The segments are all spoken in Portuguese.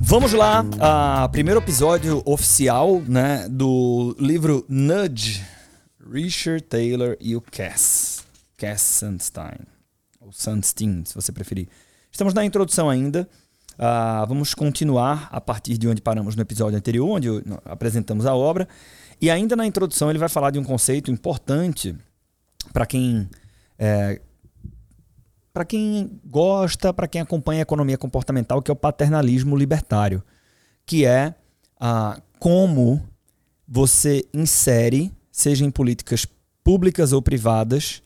Vamos lá, a primeiro episódio oficial, né, do livro Nudge, Richard Taylor e o Cass, Cass Sandstein, ou Sandstein, se você preferir. Estamos na introdução ainda. Uh, vamos continuar a partir de onde paramos no episódio anterior, onde apresentamos a obra. E ainda na introdução ele vai falar de um conceito importante para quem é, para quem gosta, para quem acompanha a economia comportamental, que é o paternalismo libertário, que é ah, como você insere, seja em políticas públicas ou privadas,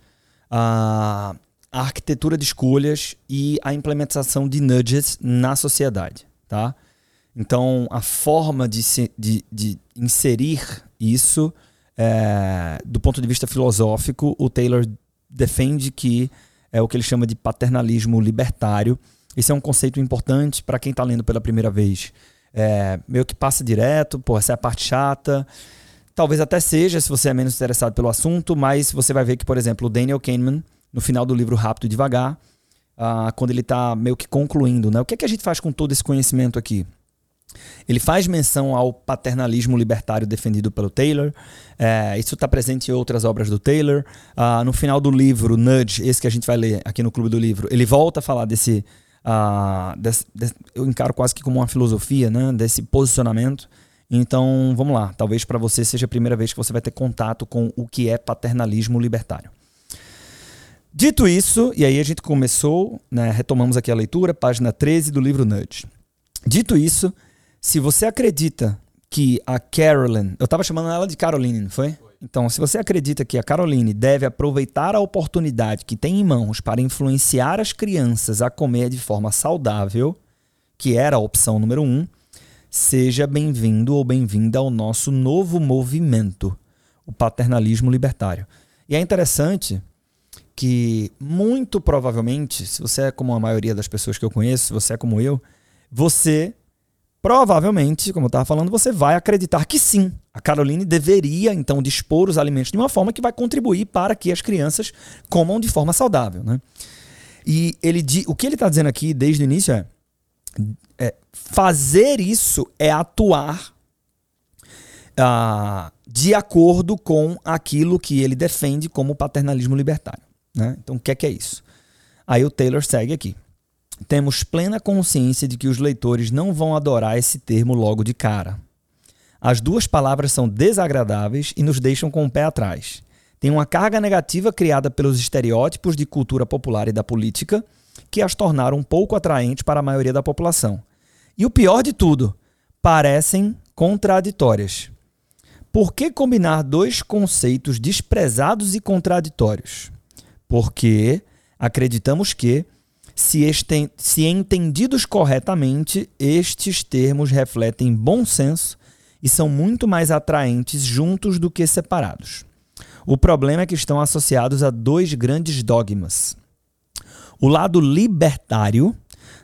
a, a arquitetura de escolhas e a implementação de nudges na sociedade, tá? Então, a forma de, se, de, de inserir isso, é, do ponto de vista filosófico, o Taylor defende que é o que ele chama de paternalismo libertário. Esse é um conceito importante para quem está lendo pela primeira vez. É, meio que passa direto, pô, essa é a parte chata. Talvez até seja, se você é menos interessado pelo assunto, mas você vai ver que, por exemplo, o Daniel Kahneman, no final do livro Rápido e Devagar, ah, quando ele está meio que concluindo, né? O que, é que a gente faz com todo esse conhecimento aqui? Ele faz menção ao paternalismo libertário defendido pelo Taylor. É, isso está presente em outras obras do Taylor. Ah, no final do livro, Nudge, esse que a gente vai ler aqui no Clube do Livro, ele volta a falar desse. Ah, desse, desse eu encaro quase que como uma filosofia, né? desse posicionamento. Então, vamos lá. Talvez para você seja a primeira vez que você vai ter contato com o que é paternalismo libertário. Dito isso, e aí a gente começou, né, retomamos aqui a leitura, página 13 do livro Nudge. Dito isso, se você acredita que a Carolyn, eu estava chamando ela de Caroline, não foi? foi? Então, se você acredita que a Caroline deve aproveitar a oportunidade que tem em mãos para influenciar as crianças a comer de forma saudável, que era a opção número um, seja bem-vindo ou bem-vinda ao nosso novo movimento, o paternalismo libertário. E é interessante que, muito provavelmente, se você é como a maioria das pessoas que eu conheço, se você é como eu, você provavelmente, como eu estava falando, você vai acreditar que sim, a Caroline deveria então dispor os alimentos de uma forma que vai contribuir para que as crianças comam de forma saudável. Né? E ele, o que ele está dizendo aqui desde o início é, é fazer isso é atuar ah, de acordo com aquilo que ele defende como paternalismo libertário. Né? Então, o que é, que é isso? Aí o Taylor segue aqui temos plena consciência de que os leitores não vão adorar esse termo logo de cara. As duas palavras são desagradáveis e nos deixam com o pé atrás. Tem uma carga negativa criada pelos estereótipos de cultura popular e da política que as tornaram um pouco atraentes para a maioria da população. E o pior de tudo, parecem contraditórias. Por que combinar dois conceitos desprezados e contraditórios? Porque acreditamos que se, este, se entendidos corretamente, estes termos refletem bom senso e são muito mais atraentes juntos do que separados. O problema é que estão associados a dois grandes dogmas. O lado libertário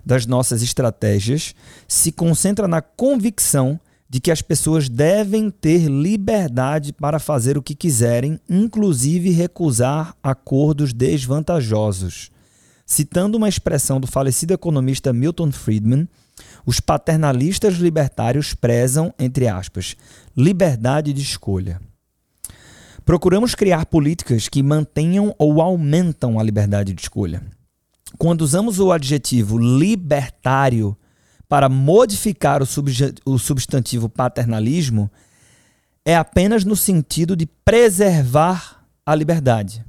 das nossas estratégias se concentra na convicção de que as pessoas devem ter liberdade para fazer o que quiserem, inclusive recusar acordos desvantajosos. Citando uma expressão do falecido economista Milton Friedman, os paternalistas libertários prezam, entre aspas, liberdade de escolha. Procuramos criar políticas que mantenham ou aumentam a liberdade de escolha. Quando usamos o adjetivo libertário para modificar o, substantivo paternalismo, é apenas no sentido de preservar a liberdade.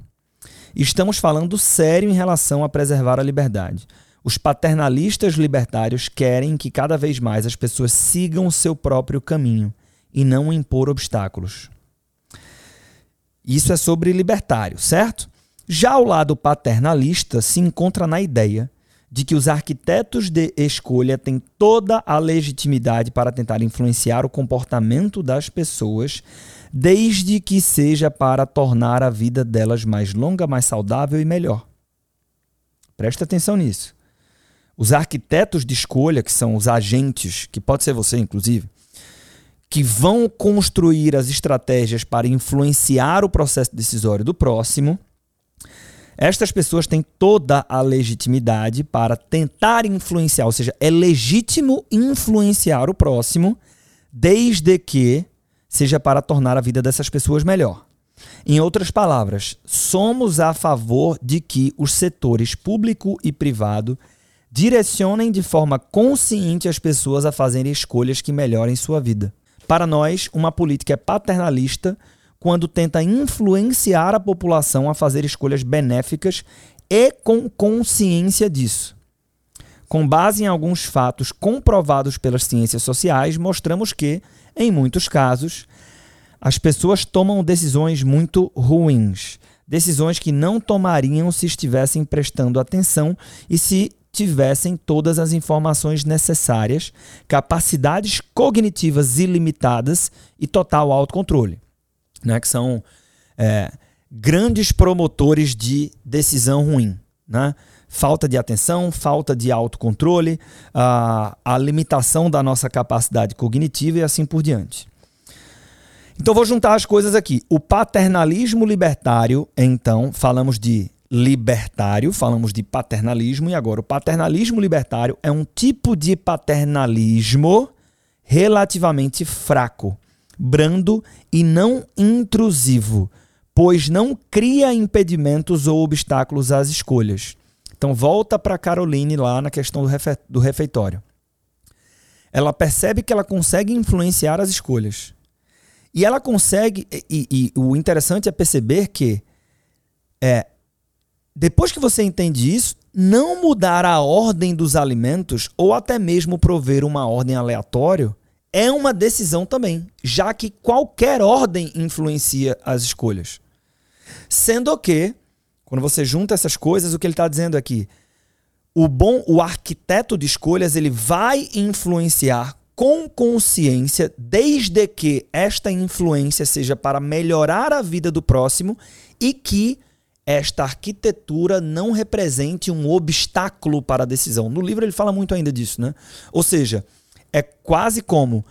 Estamos falando sério em relação a preservar a liberdade. Os paternalistas libertários querem que cada vez mais as pessoas sigam o seu próprio caminho e não impor obstáculos. Isso é sobre libertário, certo? Já o lado paternalista se encontra na ideia de que os arquitetos de escolha têm toda a legitimidade para tentar influenciar o comportamento das pessoas desde que seja para tornar a vida delas mais longa, mais saudável e melhor. Presta atenção nisso. Os arquitetos de escolha, que são os agentes, que pode ser você inclusive, que vão construir as estratégias para influenciar o processo decisório do próximo. Estas pessoas têm toda a legitimidade para tentar influenciar, ou seja, é legítimo influenciar o próximo, desde que seja para tornar a vida dessas pessoas melhor. Em outras palavras, somos a favor de que os setores público e privado direcionem de forma consciente as pessoas a fazerem escolhas que melhorem sua vida. Para nós, uma política paternalista quando tenta influenciar a população a fazer escolhas benéficas e com consciência disso. Com base em alguns fatos comprovados pelas ciências sociais, mostramos que, em muitos casos, as pessoas tomam decisões muito ruins, decisões que não tomariam se estivessem prestando atenção e se tivessem todas as informações necessárias, capacidades cognitivas ilimitadas e total autocontrole, né? que são é, grandes promotores de decisão ruim. Né? Falta de atenção, falta de autocontrole, a, a limitação da nossa capacidade cognitiva e assim por diante. Então vou juntar as coisas aqui. O paternalismo libertário, então, falamos de libertário, falamos de paternalismo, e agora o paternalismo libertário é um tipo de paternalismo relativamente fraco, brando e não intrusivo, pois não cria impedimentos ou obstáculos às escolhas. Então volta para Caroline lá na questão do, refe do refeitório. Ela percebe que ela consegue influenciar as escolhas. E ela consegue, e, e, o interessante é perceber que é, depois que você entende isso, não mudar a ordem dos alimentos ou até mesmo prover uma ordem aleatória é uma decisão também, já que qualquer ordem influencia as escolhas. Sendo que, quando você junta essas coisas, o que ele está dizendo aqui, o bom, o arquiteto de escolhas, ele vai influenciar com consciência, desde que esta influência seja para melhorar a vida do próximo e que esta arquitetura não represente um obstáculo para a decisão. No livro ele fala muito ainda disso, né? Ou seja, é quase como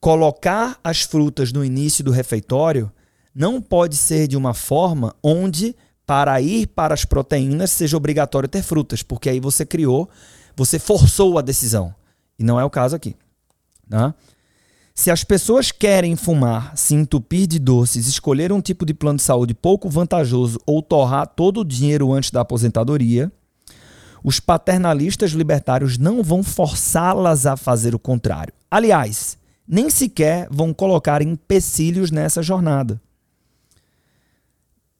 colocar as frutas no início do refeitório não pode ser de uma forma onde para ir para as proteínas seja obrigatório ter frutas, porque aí você criou, você forçou a decisão. E não é o caso aqui. Tá? Se as pessoas querem fumar, se entupir de doces, escolher um tipo de plano de saúde pouco vantajoso ou torrar todo o dinheiro antes da aposentadoria, os paternalistas libertários não vão forçá-las a fazer o contrário. Aliás, nem sequer vão colocar empecilhos nessa jornada.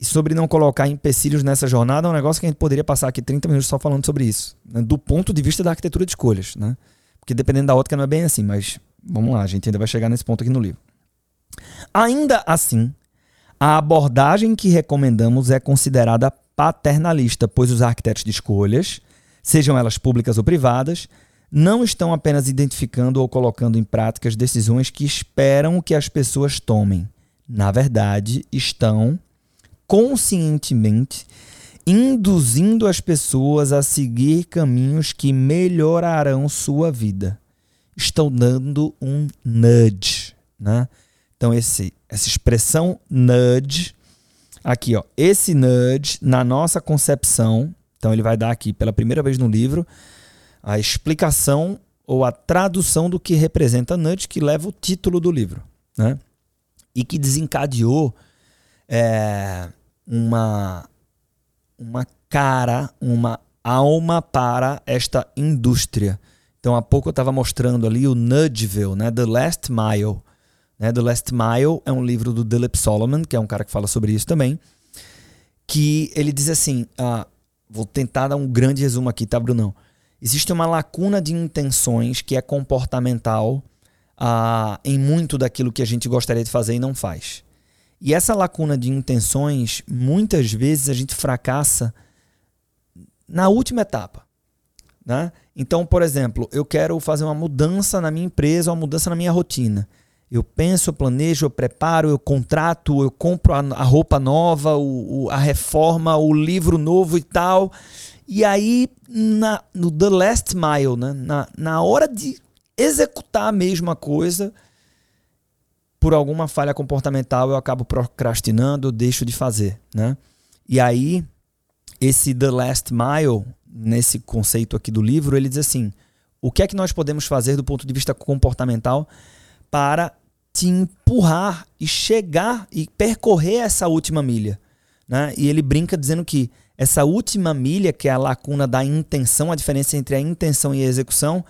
E sobre não colocar empecilhos nessa jornada é um negócio que a gente poderia passar aqui 30 minutos só falando sobre isso, né? do ponto de vista da arquitetura de escolhas. Né? Porque dependendo da ótica não é bem assim, mas Vamos lá, a gente ainda vai chegar nesse ponto aqui no livro. Ainda assim, a abordagem que recomendamos é considerada paternalista, pois os arquitetos de escolhas, sejam elas públicas ou privadas, não estão apenas identificando ou colocando em prática as decisões que esperam que as pessoas tomem. Na verdade, estão conscientemente induzindo as pessoas a seguir caminhos que melhorarão sua vida estão dando um nudge, né? Então esse essa expressão nudge aqui, ó, esse nudge na nossa concepção, então ele vai dar aqui pela primeira vez no livro a explicação ou a tradução do que representa nudge que leva o título do livro, né? E que desencadeou é, uma uma cara, uma alma para esta indústria então, há pouco eu estava mostrando ali o Nudgeville, né? The Last Mile. Né? The Last Mile é um livro do Dilip Solomon, que é um cara que fala sobre isso também. Que ele diz assim: ah, vou tentar dar um grande resumo aqui, tá, Brunão? Existe uma lacuna de intenções que é comportamental ah, em muito daquilo que a gente gostaria de fazer e não faz. E essa lacuna de intenções, muitas vezes a gente fracassa na última etapa. Né? Então, por exemplo, eu quero fazer uma mudança na minha empresa, uma mudança na minha rotina. Eu penso, eu planejo, eu preparo, eu contrato, eu compro a, roupa nova, o, o, a reforma, o livro novo e tal. E aí, na, no The Last Mile, né? na, na hora de executar a mesma coisa, por alguma falha comportamental eu acabo procrastinando, eu deixo de fazer, né? E aí esse The Last Mile, nesse conceito aqui do livro, ele diz assim: o que é que nós podemos fazer do ponto de vista comportamental para te empurrar e chegar e percorrer essa última milha? Né? E ele brinca dizendo que essa última milha, que é a lacuna da intenção, a diferença entre a intenção e a execução,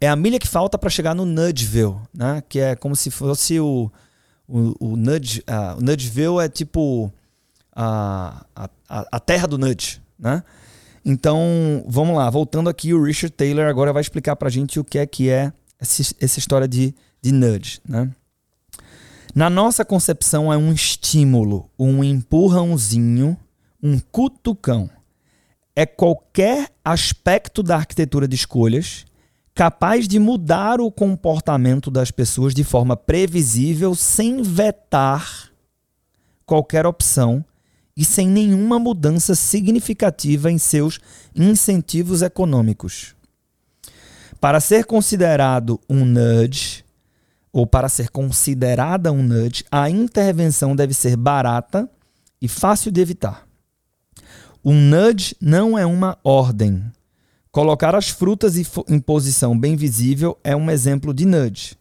é a milha que falta para chegar no Nudgeville, né? que é como se fosse o, o, o Nudge. Uh, o Nudgeville é tipo a, a, a terra do nudge, né? Então, vamos lá, voltando aqui, o Richard Taylor agora vai explicar pra gente o que é que é essa história de, de nudge, né? Na nossa concepção é um estímulo, um empurrãozinho, um cutucão. É qualquer aspecto da arquitetura de escolhas capaz de mudar o comportamento das pessoas de forma previsível sem vetar qualquer opção e sem nenhuma mudança significativa em seus incentivos econômicos. Para ser considerado um nudge, ou para ser considerada um nudge, a intervenção deve ser barata e fácil de evitar. Um nudge não é uma ordem. Colocar as frutas em posição bem visível é um exemplo de nudge.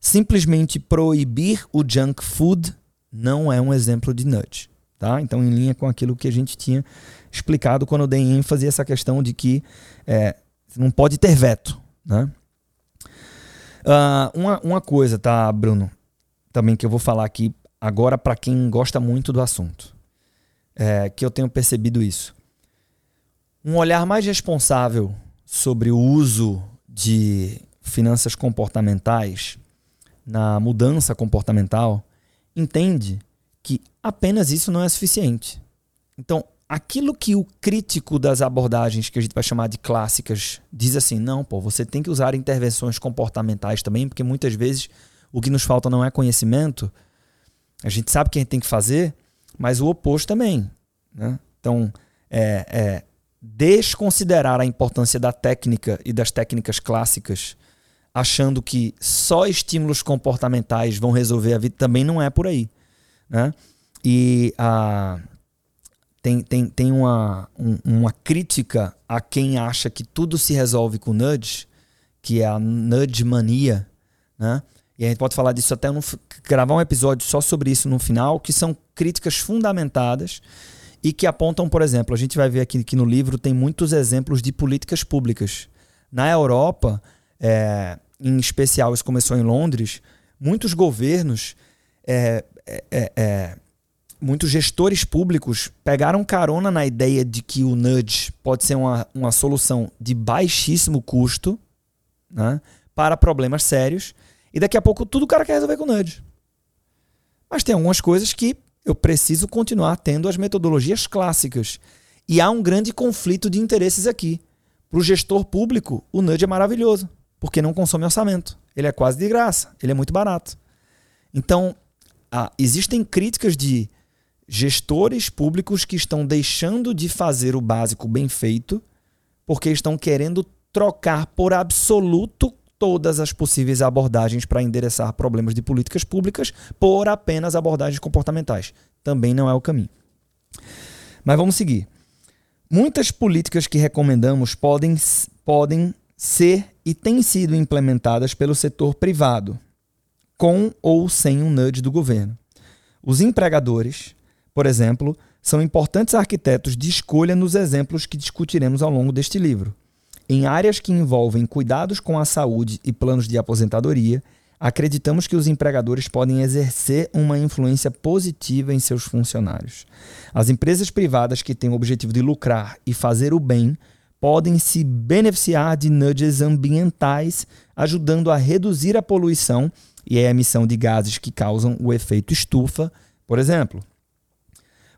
Simplesmente proibir o junk food não é um exemplo de nudge. Tá? Então, em linha com aquilo que a gente tinha explicado quando eu dei ênfase a essa questão de que é, não pode ter veto. Né? Uh, uma, uma coisa, tá, Bruno? Também que eu vou falar aqui agora para quem gosta muito do assunto. É, que eu tenho percebido isso. Um olhar mais responsável sobre o uso de finanças comportamentais na mudança comportamental entende que apenas isso não é suficiente. Então, aquilo que o crítico das abordagens que a gente vai chamar de clássicas diz assim: não, pô, você tem que usar intervenções comportamentais também, porque muitas vezes o que nos falta não é conhecimento. A gente sabe o que a gente tem que fazer, mas o oposto também. Né? Então, é, é, desconsiderar a importância da técnica e das técnicas clássicas, achando que só estímulos comportamentais vão resolver a vida, também não é por aí. Né? E a, tem, tem, tem uma, um, uma crítica a quem acha que tudo se resolve com nudge, que é a nudge mania, né? E a gente pode falar disso até no, gravar um episódio só sobre isso no final, que são críticas fundamentadas e que apontam, por exemplo, a gente vai ver aqui que no livro tem muitos exemplos de políticas públicas. Na Europa, é, em especial, isso começou em Londres, muitos governos é, é, é, muitos gestores públicos pegaram carona na ideia de que o nudge pode ser uma, uma solução de baixíssimo custo né, para problemas sérios. E daqui a pouco tudo o cara quer resolver com o nudge. Mas tem algumas coisas que eu preciso continuar tendo as metodologias clássicas. E há um grande conflito de interesses aqui. Para o gestor público, o nudge é maravilhoso, porque não consome orçamento. Ele é quase de graça, ele é muito barato. Então, ah, existem críticas de gestores públicos que estão deixando de fazer o básico bem feito porque estão querendo trocar por absoluto todas as possíveis abordagens para endereçar problemas de políticas públicas por apenas abordagens comportamentais. Também não é o caminho. Mas vamos seguir. Muitas políticas que recomendamos podem, podem ser e têm sido implementadas pelo setor privado, com ou sem um nudge do governo. Os empregadores, por exemplo, são importantes arquitetos de escolha nos exemplos que discutiremos ao longo deste livro. Em áreas que envolvem cuidados com a saúde e planos de aposentadoria, acreditamos que os empregadores podem exercer uma influência positiva em seus funcionários. As empresas privadas que têm o objetivo de lucrar e fazer o bem podem se beneficiar de nudges ambientais, ajudando a reduzir a poluição e é a emissão de gases que causam o efeito estufa, por exemplo.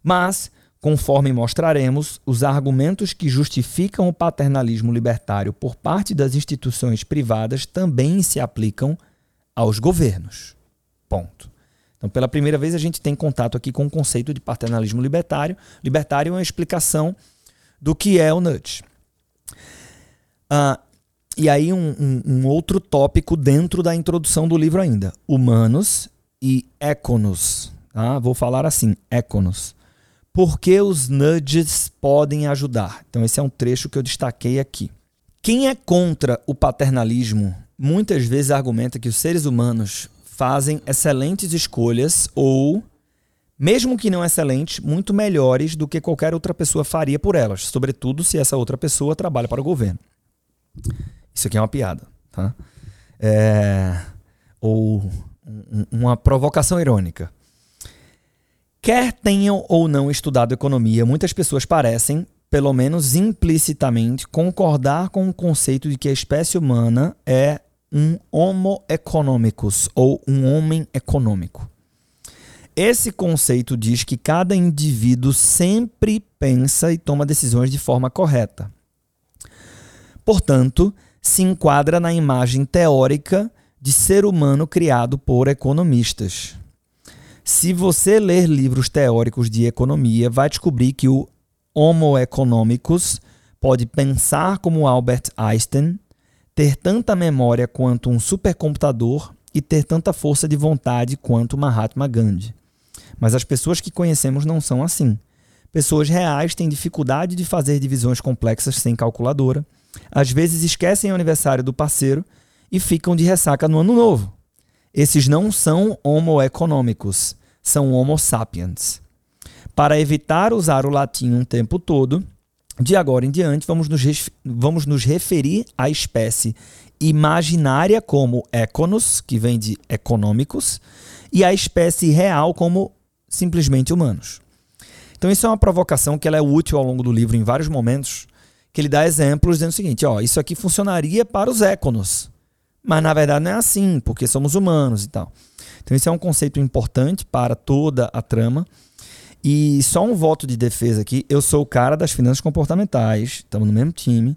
Mas, conforme mostraremos, os argumentos que justificam o paternalismo libertário por parte das instituições privadas também se aplicam aos governos. Ponto. Então, pela primeira vez, a gente tem contato aqui com o conceito de paternalismo libertário. Libertário é uma explicação do que é o nudge. Uh, e aí, um, um, um, outro tópico dentro da introdução do livro ainda. Humanos e econos. Tá? Vou falar assim, econos. Por que os nudges podem ajudar? Então, esse é um trecho que eu destaquei aqui. Quem é contra o paternalismo muitas vezes argumenta que os seres humanos fazem excelentes escolhas ou, mesmo que não excelentes, muito melhores do que qualquer outra pessoa faria por elas, sobretudo se essa outra pessoa trabalha para o governo. Isso aqui é uma piada, tá? É... Ou uma provocação irônica. Quer tenham ou não estudado economia, muitas pessoas parecem, pelo menos implicitamente, concordar com o conceito de que a espécie humana é um homo economicus ou um homem econômico. Esse conceito diz que cada indivíduo sempre pensa e toma decisões de forma correta. Portanto, se enquadra na imagem teórica de ser humano criado por economistas. Se você ler livros teóricos de economia, vai descobrir que o Homo economicus pode pensar como Albert Einstein, ter tanta memória quanto um supercomputador e ter tanta força de vontade quanto Mahatma Gandhi. Mas as pessoas que conhecemos não são assim. Pessoas reais têm dificuldade de fazer divisões complexas sem calculadora, às vezes esquecem o aniversário do parceiro e ficam de ressaca no ano novo. Esses não são homo econômicos, são homo sapiens. Para evitar usar o latim um tempo todo, de agora em diante vamos nos, vamos nos referir à espécie imaginária como econos, que vem de econômicos, e à espécie real como simplesmente humanos. Então isso é uma provocação que ela é útil ao longo do livro em vários momentos, que ele dá exemplos dizendo o seguinte, ó, isso aqui funcionaria para os econos, mas na verdade não é assim, porque somos humanos e tal. Então, esse é um conceito importante para toda a trama. E só um voto de defesa aqui: eu sou o cara das finanças comportamentais, estamos no mesmo time,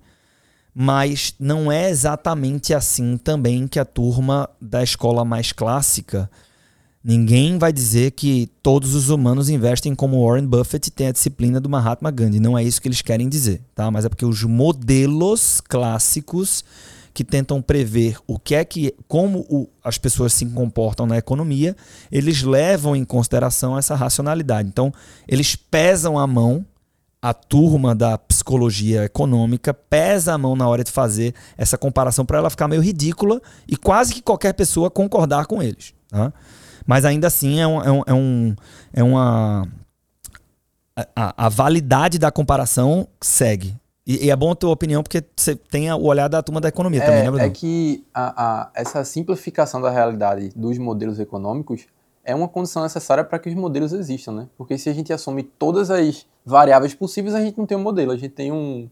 mas não é exatamente assim também que a turma da escola mais clássica. Ninguém vai dizer que todos os humanos investem como Warren Buffett e tem a disciplina do Mahatma Gandhi. Não é isso que eles querem dizer, tá? Mas é porque os modelos clássicos que tentam prever o que é que como o, as pessoas se comportam na economia, eles levam em consideração essa racionalidade. Então, eles pesam a mão a turma da psicologia econômica pesa a mão na hora de fazer essa comparação para ela ficar meio ridícula e quase que qualquer pessoa concordar com eles. Tá? Mas ainda assim é, um, é, um, é, um, é uma. A, a, validade da comparação segue. E, e, é bom a tua opinião, porque você tem o olhar da turma da economia é, também, né, Bruno? É que a, a, essa simplificação da realidade dos modelos econômicos é uma condição necessária para que os modelos existam, né? Porque se a gente assume todas as variáveis possíveis, a gente não tem um modelo, a gente tem um,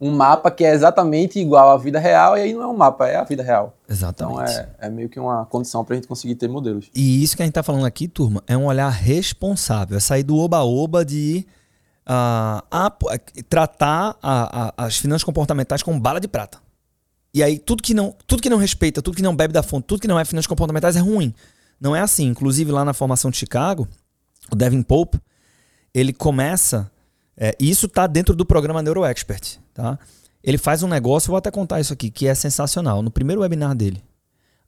um mapa que é exatamente igual à vida real, e aí não é um mapa, é a vida real. Exatamente. Então é, é meio que uma condição para a gente conseguir ter modelos. E isso que a gente está falando aqui, turma, é um olhar responsável, é sair do oba-oba de a, a, tratar a, as finanças comportamentais com bala de prata. E aí tudo que não, tudo que não respeita, tudo que não bebe da fonte, tudo que não é finanças comportamentais é ruim. Não é assim. Inclusive lá na formação de Chicago, o Devin Pope, ele começa, é, isso está dentro do programa NeuroExpert, tá? Ele faz um negócio, vou até contar isso aqui, que é sensacional. No primeiro webinar dele,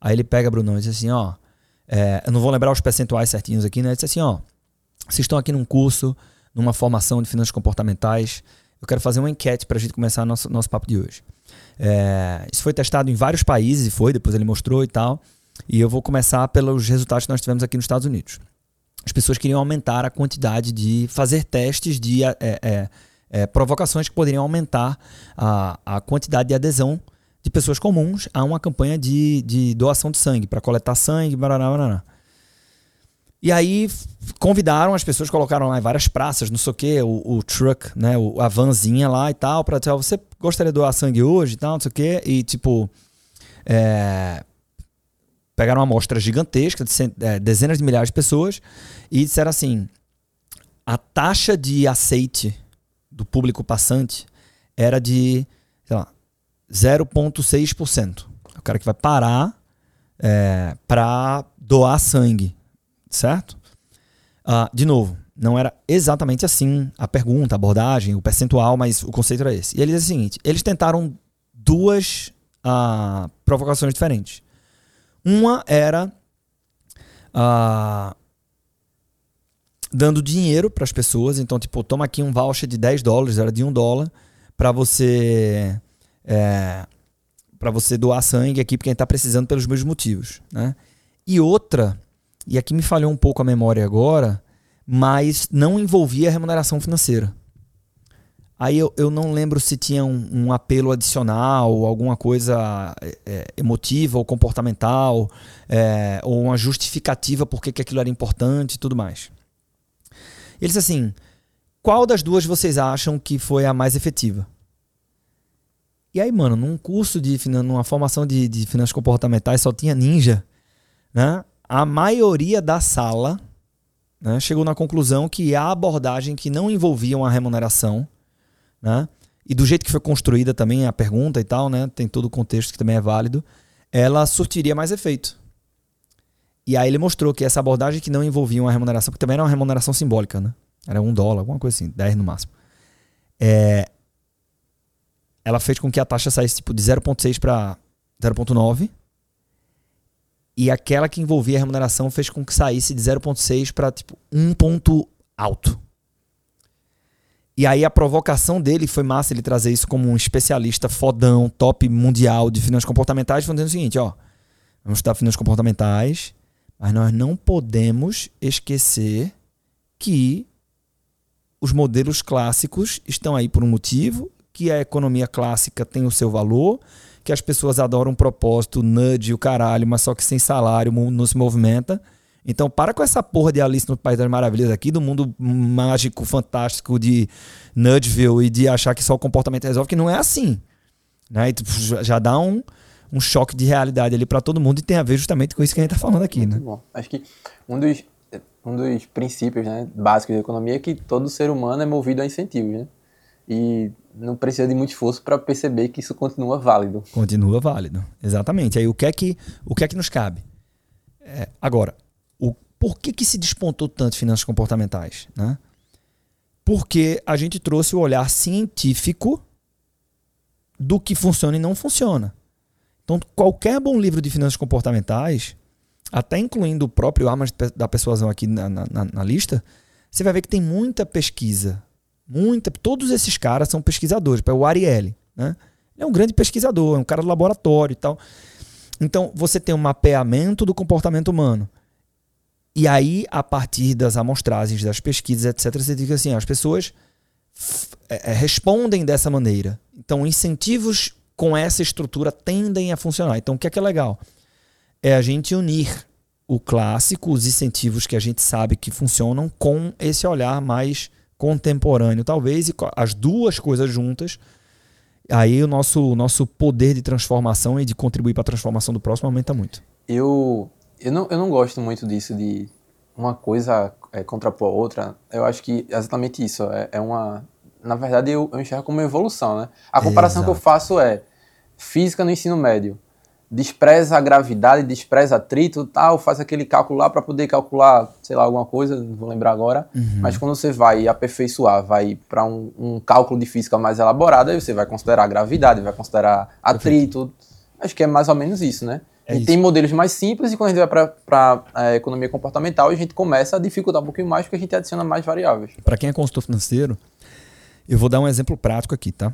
aí ele pega Brunão e diz assim, ó, é, eu não vou lembrar os percentuais certinhos aqui, né? Ele diz assim, ó, vocês estão aqui num curso numa formação de finanças comportamentais. Eu quero fazer uma enquete para a gente começar nosso, nosso papo de hoje. É, isso foi testado em vários países, e foi, depois ele mostrou e tal. E eu vou começar pelos resultados que nós tivemos aqui nos Estados Unidos. As pessoas queriam aumentar a quantidade de fazer testes de é, é, é provocações que poderiam aumentar a, a quantidade de adesão de pessoas comuns a uma campanha de, de doação de sangue, para coletar sangue, barará, barará. E aí convidaram as pessoas, colocaram lá em várias praças, não sei o quê, o, o truck, né, o, a vanzinha lá e tal, pra dizer, você gostaria de doar sangue hoje e tal, não sei o quê, e tipo, é, pegaram uma amostra gigantesca de cent, é, dezenas de milhares de pessoas e disseram assim, a taxa de aceite do público passante era de, sei lá, 0,6%. O cara que vai parar é, para doar sangue certo? Uh, de novo, não era exatamente assim a pergunta, a abordagem, o percentual, mas o conceito era esse. E ele diz o seguinte: eles tentaram duas uh, provocações diferentes. Uma era ah, dando dinheiro para as pessoas. Então, tipo, toma aqui um voucher de 10 dólares, era de 1 dólar, para você é, para você doar sangue aqui para quem está precisando pelos mesmos motivos. Né? E outra, e aqui me falhou um pouco a memória agora, mas não envolvia remuneração financeira. Aí eu, eu não lembro se tinha um, um apelo adicional, alguma coisa é, é, emotiva ou comportamental, é, ou uma justificativa por que aquilo era importante e tudo mais. Ele disse assim: qual das duas vocês acham que foi a mais efetiva? E aí, mano, num curso de numa formação de, de finanças comportamentais só tinha ninja, né? A maioria da sala né, chegou na conclusão que a abordagem que não envolvia uma remuneração né? E do jeito que foi construída também a pergunta e tal, né? Tem todo o contexto que também é válido. Ela surtiria mais efeito. E aí ele mostrou que essa abordagem que não envolvia uma remuneração, porque também era uma remuneração simbólica, né? Era um dólar, alguma coisa assim, 10 no máximo. É, ela fez com que a taxa saísse tipo de 0,6 para 0,9. E aquela que envolvia a remuneração fez com que saísse de 0,6 para tipo um ponto alto. E aí a provocação dele foi massa ele trazer isso como um especialista fodão, top mundial de finanças comportamentais, falando o seguinte, ó, vamos estudar finanças comportamentais, mas nós não podemos esquecer que os modelos clássicos estão aí por um motivo, que a economia clássica tem o seu valor, que as pessoas adoram propósito, nudge o caralho, mas só que sem salário não se movimenta. Então para com essa porra de Alice no País das Maravilhas aqui, do mundo mágico, fantástico de Nudgeville e de achar que só o comportamento resolve, que não é assim. Né? E, tipo, já dá um, um choque de realidade ali para todo mundo e tem a ver justamente com isso que a gente está falando aqui. Né? Bom, acho que um dos, um dos princípios né, básicos da economia é que todo ser humano é movido a incentivos. Né? E não precisa de muito esforço para perceber que isso continua válido. Continua válido, exatamente. Aí o que é que, o que, é que nos cabe? É, agora, por que, que se despontou tanto finanças comportamentais? Né? Porque a gente trouxe o olhar científico do que funciona e não funciona. Então, qualquer bom livro de finanças comportamentais, até incluindo o próprio Armas da Persuasão aqui na, na, na, lista, você vai ver que tem muita pesquisa. Muita, todos esses caras são pesquisadores. O Ariely, né? Ele é um grande pesquisador, é um cara do laboratório e tal. Então, você tem um mapeamento do comportamento humano. E aí, a partir das amostragens, das pesquisas, etc., você diz assim: as pessoas é, é, respondem dessa maneira. Então, incentivos com essa estrutura tendem a funcionar. Então, o que é que é legal? É a gente unir o clássico, os incentivos que a gente sabe que funcionam, com esse olhar mais contemporâneo, talvez, e as duas coisas juntas. Aí o nosso, o nosso poder de transformação e de contribuir para a transformação do próximo aumenta muito. Eu eu não, eu não gosto muito disso, de uma coisa é, contrapor a outra. Eu acho que é exatamente isso. É, é uma. Na verdade, eu, eu enxergo como uma evolução, né? A comparação Exato. que eu faço é física no ensino médio. Despreza a gravidade, despreza atrito, tal, faz aquele cálculo lá para poder calcular, sei lá, alguma coisa, não vou lembrar agora. Uhum. Mas quando você vai aperfeiçoar, vai para um, um, cálculo de física mais elaborado, aí você vai considerar gravidade, vai considerar atrito. Perfeito. Acho que é mais ou menos isso, né? É e tem modelos mais simples e quando a gente vai para a economia comportamental, a gente começa a dificultar um pouquinho mais porque a gente adiciona mais variáveis. Para quem é consultor financeiro, eu vou dar um exemplo prático aqui, tá?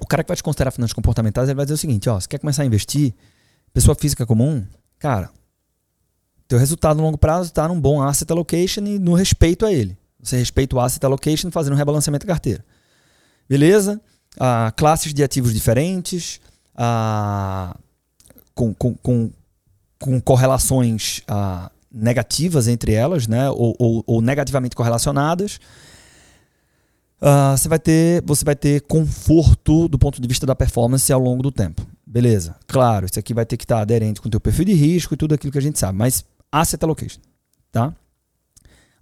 O cara que vai te considerar finanças comportamentais, ele vai dizer o seguinte, ó, você quer começar a investir, pessoa física comum, cara, teu resultado no longo prazo está num bom asset allocation e no respeito a ele. Você respeita o asset allocation fazendo um rebalanceamento da carteira. Beleza? Ah, classes de ativos diferentes, ah, com, com, com, com correlações ah, negativas entre elas, né? ou, ou, ou negativamente correlacionadas, uh, você, vai ter, você vai ter conforto do ponto de vista da performance ao longo do tempo. Beleza. Claro, isso aqui vai ter que estar aderente com o teu perfil de risco e tudo aquilo que a gente sabe, mas asset allocation. Tá?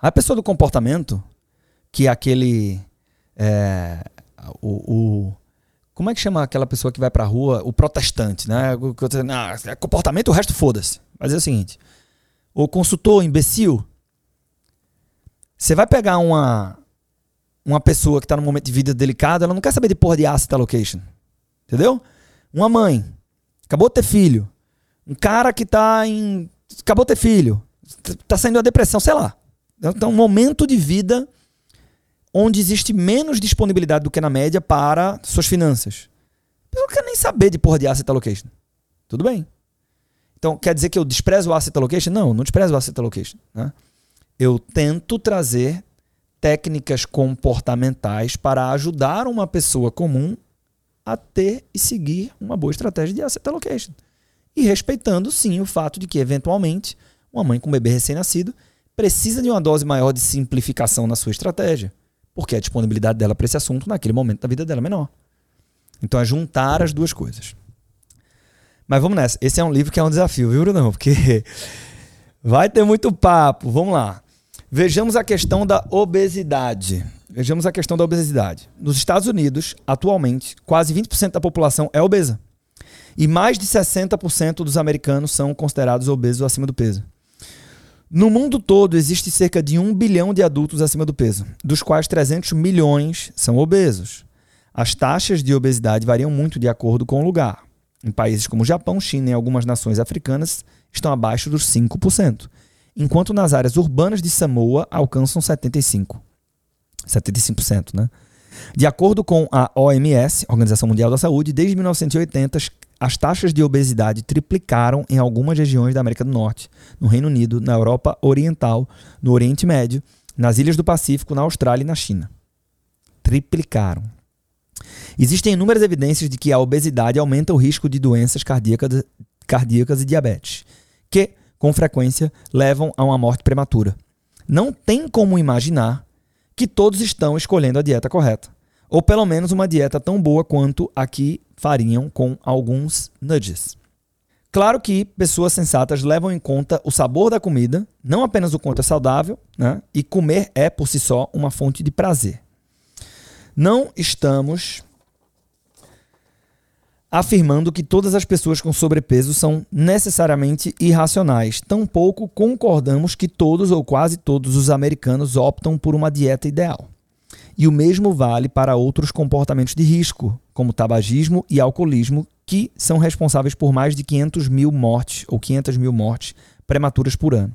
A pessoa do comportamento, que é aquele. É, o, o como é que chama aquela pessoa que vai pra rua? O protestante, né? O, ah, é comportamento, o resto foda-se. Mas é o seguinte: o consultor imbecil, você vai pegar uma, uma pessoa que tá num momento de vida delicado, ela não quer saber de porra de asset allocation. Entendeu? Uma mãe, acabou de ter filho. Um cara que tá em. Acabou de ter filho. Tá saindo a depressão, sei lá. Então, um momento de vida onde existe menos disponibilidade do que na média para suas finanças. Eu não quero nem saber de porra de asset allocation. Tudo bem. Então, quer dizer que eu desprezo o asset allocation? Não, não desprezo o asset allocation. Né? Eu tento trazer técnicas comportamentais para ajudar uma pessoa comum a ter e seguir uma boa estratégia de asset allocation. E respeitando, sim, o fato de que, eventualmente, uma mãe com um bebê recém-nascido precisa de uma dose maior de simplificação na sua estratégia, porque a disponibilidade dela para esse assunto naquele momento da vida dela é menor. Então é juntar as duas coisas. Mas vamos nessa. Esse é um livro que é um desafio, viu, Bruno? Porque vai ter muito papo. Vamos lá. Vejamos a questão da obesidade. Vejamos a questão da obesidade. Nos Estados Unidos, atualmente, quase 20% da população é obesa. E mais de 60% dos americanos são considerados obesos acima do peso. No mundo todo, existe cerca de 1 bilhão de adultos acima do peso, dos quais 300 milhões são obesos. As taxas de obesidade variam muito de acordo com o lugar. Em países como Japão, China e algumas nações africanas estão abaixo dos 5%, enquanto nas áreas urbanas de Samoa alcançam 75%. 75%, né? De acordo com a OMS, Organização Mundial da Saúde, desde 1980 as taxas de obesidade triplicaram em algumas regiões da América do Norte, no Reino Unido, na Europa Oriental, no Oriente Médio, nas ilhas do Pacífico, na Austrália e na China. Triplicaram. Existem inúmeras evidências de que a obesidade aumenta o risco de doenças cardíacas, cardíacas e diabetes, que, com frequência, levam a uma morte prematura. Não tem como imaginar que todos estão escolhendo a dieta correta, ou pelo menos uma dieta tão boa quanto a que fariam com alguns nudges. Claro que pessoas sensatas levam em conta o sabor da comida, não apenas o quanto é saudável, né? e comer é por si só uma fonte de prazer. Não estamos afirmando que todas as pessoas com sobrepeso são necessariamente irracionais. Tampouco concordamos que todos ou quase todos os americanos optam por uma dieta ideal. E o mesmo vale para outros comportamentos de risco, como tabagismo e alcoolismo, que são responsáveis por mais de 500 mil mortes ou 500 mil mortes prematuras por ano.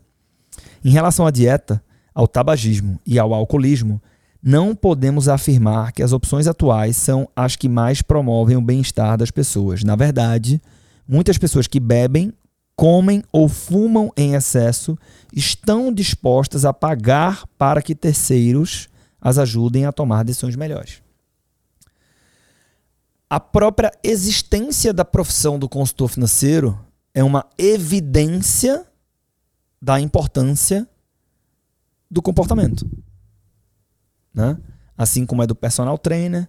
Em relação à dieta, ao tabagismo e ao alcoolismo, não podemos afirmar que as opções atuais são as que mais promovem o bem-estar das pessoas. Na verdade, muitas pessoas que bebem, comem ou fumam em excesso estão dispostas a pagar para que terceiros as ajudem a tomar decisões melhores. A própria existência da profissão do consultor financeiro é uma evidência da importância do comportamento né? assim como é do personal trainer,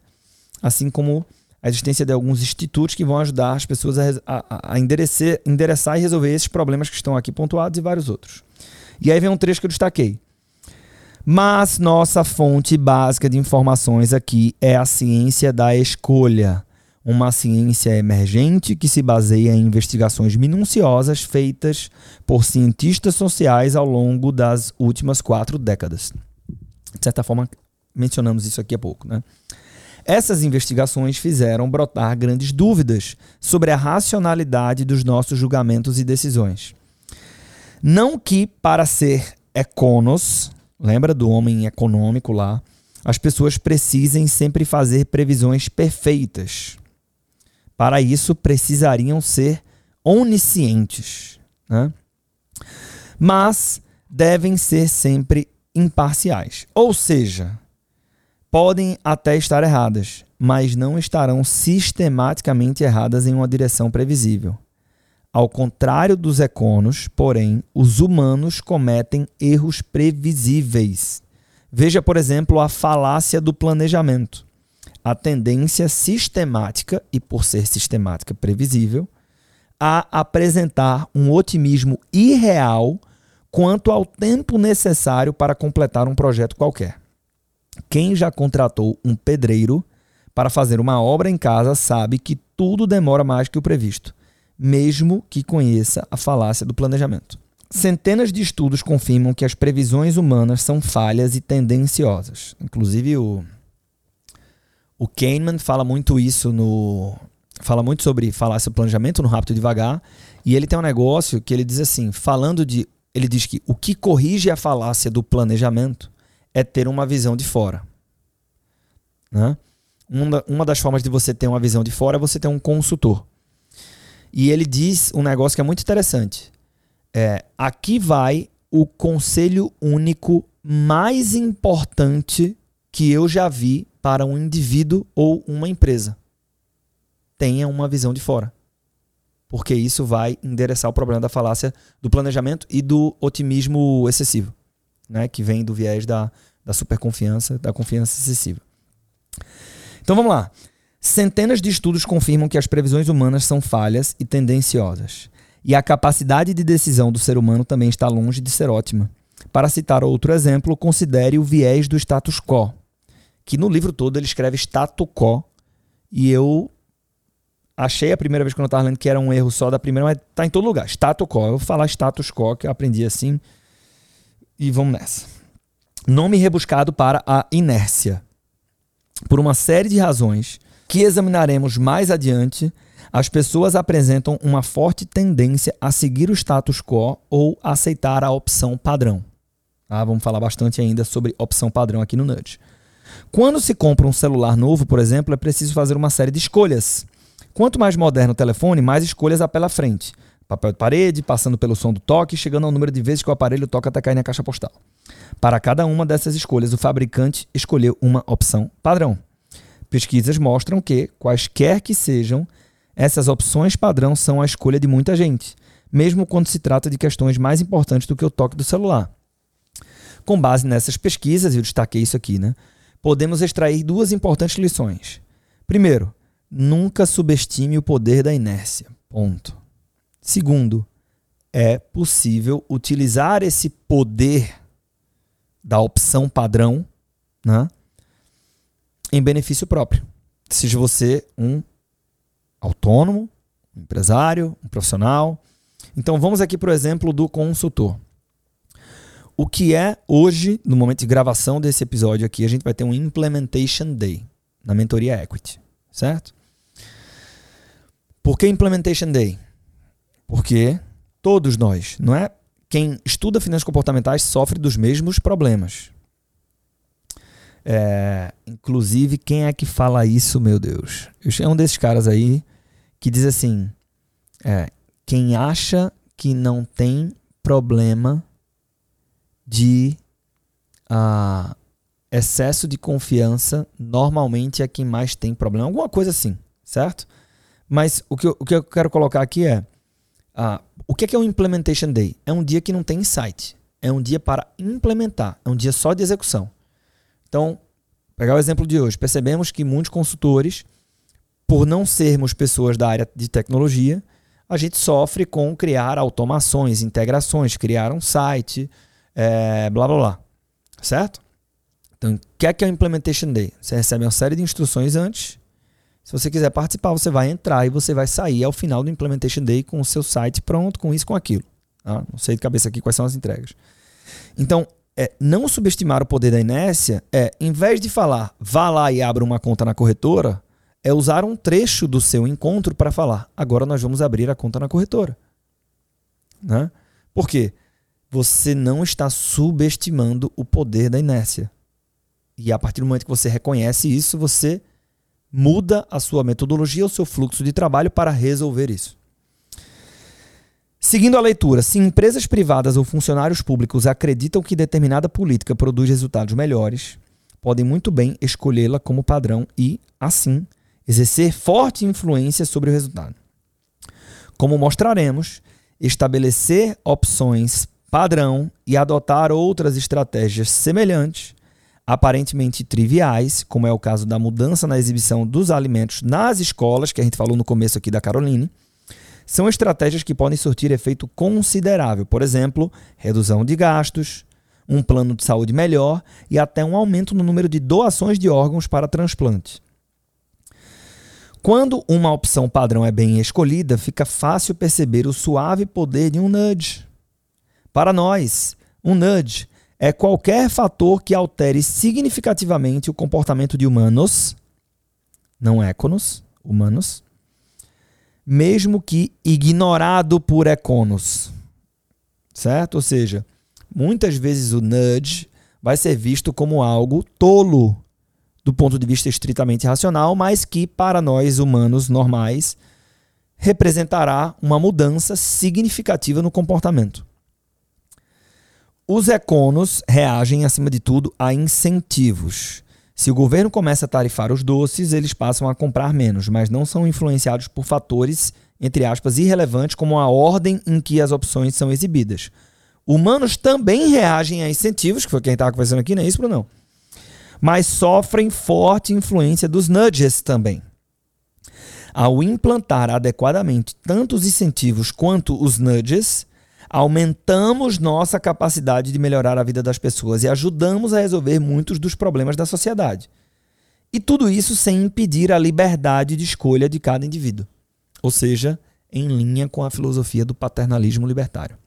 assim como a existência de alguns institutos que vão ajudar as pessoas a, a, a endereçar, endereçar e resolver esses problemas que estão aqui pontuados e vários outros. E aí vem um trecho que eu destaquei. Mas nossa fonte básica de informações aqui é a ciência da escolha, uma ciência emergente que se baseia em investigações minuciosas feitas por cientistas sociais ao longo das últimas quatro décadas. De certa forma, mencionamos isso aqui há pouco, né? Essas investigações fizeram brotar grandes dúvidas sobre a racionalidade dos nossos julgamentos e decisões. Não que para ser econos, lembra do homem econômico lá, as pessoas precisem sempre fazer previsões perfeitas. Para isso, precisariam ser oniscientes. Né? Mas devem ser sempre imparciais. Ou seja, podem até estar erradas, mas não estarão sistematicamente erradas em uma direção previsível. Ao contrário dos econos, porém, os humanos cometem erros previsíveis. Veja, por exemplo, a falácia do planejamento. A tendência sistemática, e por ser sistemática previsível, a apresentar um otimismo irreal quanto ao tempo necessário para completar um projeto qualquer. Quem já contratou um pedreiro para fazer uma obra em casa sabe que tudo demora mais que o previsto, mesmo que conheça a falácia do planejamento. Centenas de estudos confirmam que as previsões humanas são falhas e tendenciosas. Inclusive o o Kahneman fala muito isso no fala muito sobre falácia do planejamento no Rápido e Devagar, e ele tem um negócio que ele diz assim, falando de ele diz que o que corrige a falácia do planejamento é ter uma visão de fora. Né? Uma, das formas de você ter uma visão de fora é você ter um consultor. E ele diz um negócio que é muito interessante. É, aqui vai o conselho único mais importante que eu já vi para um indivíduo ou uma empresa. Tenha uma visão de fora. Porque isso vai endereçar o problema da falácia do planejamento e do otimismo excessivo, né? que vem do viés da, da superconfiança, da confiança excessiva. Então vamos lá. Centenas de estudos confirmam que as previsões humanas são falhas e tendenciosas. E a capacidade de decisão do ser humano também está longe de ser ótima. Para citar outro exemplo, considere o viés do status quo, que no livro todo ele escreve status quo, e eu achei a primeira vez que eu estava lendo que era um erro só da primeira, mas está em todo lugar. Status quo. Eu vou falar status quo, que eu aprendi assim. E vamos nessa. Nome rebuscado para a inércia. Por uma série de razões que examinaremos mais adiante, as pessoas apresentam uma forte tendência a seguir o status quo ou aceitar a opção padrão. Ah, vamos falar bastante ainda sobre opção padrão aqui no Nudge. Quando se compra um celular novo, por exemplo, é preciso fazer uma série de escolhas. Quanto mais moderno o telefone, mais escolhas há pela frente. Papel de parede, passando pelo som do toque, chegando ao número de vezes que o aparelho toca até cair na caixa postal. Para cada uma dessas escolhas, o fabricante escolheu uma opção padrão. Pesquisas mostram que, quaisquer que sejam, essas opções padrão são a escolha de muita gente, mesmo quando se trata de questões mais importantes do que o toque do celular. Com base nessas pesquisas, eu destaquei isso aqui, né? Podemos extrair duas importantes lições. Primeiro, nunca subestime o poder da inércia. Ponto. Segundo, é possível utilizar esse poder da opção padrão né, em benefício próprio. Seja você um autônomo, um empresário, um profissional. Então vamos aqui para o exemplo do consultor. O que é hoje, no momento de gravação desse episódio aqui, a gente vai ter um Implementation Day na mentoria Equity, certo? Por que Implementation Day? Porque todos nós, não é? Quem estuda finanças comportamentais sofre dos mesmos problemas. É, inclusive, quem é que fala isso, meu Deus? É um desses caras aí que diz assim: é, quem acha que não tem problema de uh, excesso de confiança, normalmente é quem mais tem problema. Alguma coisa assim, certo? Mas o que eu, o que eu quero colocar aqui é: uh, o que é, que é um Implementation Day? É um dia que não tem insight. É um dia para implementar. É um dia só de execução. Então, pegar o exemplo de hoje, percebemos que muitos consultores, por não sermos pessoas da área de tecnologia, a gente sofre com criar automações, integrações, criar um site, é, blá blá blá. Certo? Então, o que é que é o Implementation Day? Você recebe uma série de instruções antes. Se você quiser participar, você vai entrar e você vai sair ao final do Implementation Day com o seu site pronto, com isso, com aquilo. Tá? Não sei de cabeça aqui quais são as entregas. Então, é, não subestimar o poder da inércia é, em vez de falar vá lá e abra uma conta na corretora, é usar um trecho do seu encontro para falar agora nós vamos abrir a conta na corretora. Né? Por quê? Você não está subestimando o poder da inércia. E a partir do momento que você reconhece isso, você muda a sua metodologia, o seu fluxo de trabalho para resolver isso. Seguindo a leitura, se empresas privadas ou funcionários públicos acreditam que determinada política produz resultados melhores, podem muito bem escolhê-la como padrão e, assim, exercer forte influência sobre o resultado. Como mostraremos, estabelecer opções padrão e adotar outras estratégias semelhantes, aparentemente triviais, como é o caso da mudança na exibição dos alimentos nas escolas, que a gente falou no começo aqui da Caroline, são estratégias que podem surtir efeito considerável, por exemplo, redução de gastos, um plano de saúde melhor e até um aumento no número de doações de órgãos para transplante. Quando uma opção padrão é bem escolhida, fica fácil perceber o suave poder de um nudge. Para nós, um nudge é qualquer fator que altere significativamente o comportamento de humanos, não éconos, humanos, mesmo que ignorado por econos. certo? Ou seja, muitas vezes o nudge vai ser visto como algo tolo do ponto de vista estritamente racional, mas que para nós humanos normais representará uma mudança significativa no comportamento. Os econos reagem, acima de tudo, a incentivos. Se o governo começa a tarifar os doces, eles passam a comprar menos, mas não são influenciados por fatores, entre aspas, irrelevantes como a ordem em que as opções são exibidas. Humanos também reagem a incentivos, que foi quem estava conversando aqui, não é isso, Bruno? Mas sofrem forte influência dos nudges também. Ao implantar adequadamente tanto os incentivos quanto os nudges, aumentamos nossa capacidade de melhorar a vida das pessoas e ajudamos a resolver muitos dos problemas da sociedade. E tudo isso sem impedir a liberdade de escolha de cada indivíduo. Ou seja, em linha com a filosofia do paternalismo libertário.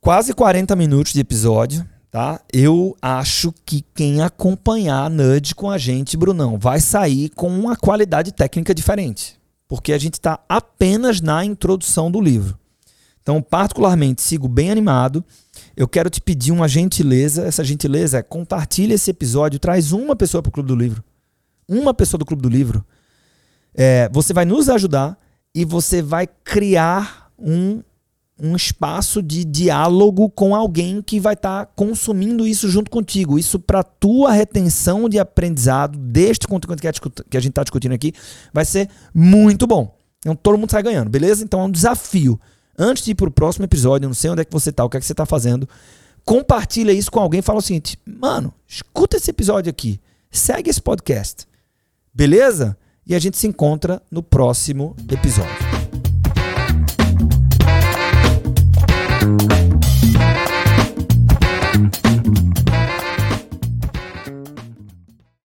Quase 40 minutos de episódio tá? Eu acho que quem acompanhar a Nudge com a gente, Brunão, vai sair com uma qualidade técnica diferente, porque a gente está apenas na introdução do livro. Então, particularmente, sigo bem animado. Eu quero te pedir uma gentileza. Essa gentileza é compartilha esse episódio, traz uma pessoa para o Clube do Livro. Uma pessoa do Clube do Livro. É, você vai nos ajudar e você vai criar um um espaço de diálogo com alguém que vai estar tá consumindo isso junto contigo. Isso para tua retenção de aprendizado deste conteúdo que a gente está discutindo aqui vai ser muito bom. Então todo mundo sai ganhando, beleza? Então é um desafio. Antes de ir para o próximo episódio, não sei onde é que você está, o que é que você está fazendo, compartilha isso com alguém e fala o seguinte, mano, escuta esse episódio aqui, segue esse podcast, beleza? E a gente se encontra no próximo episódio.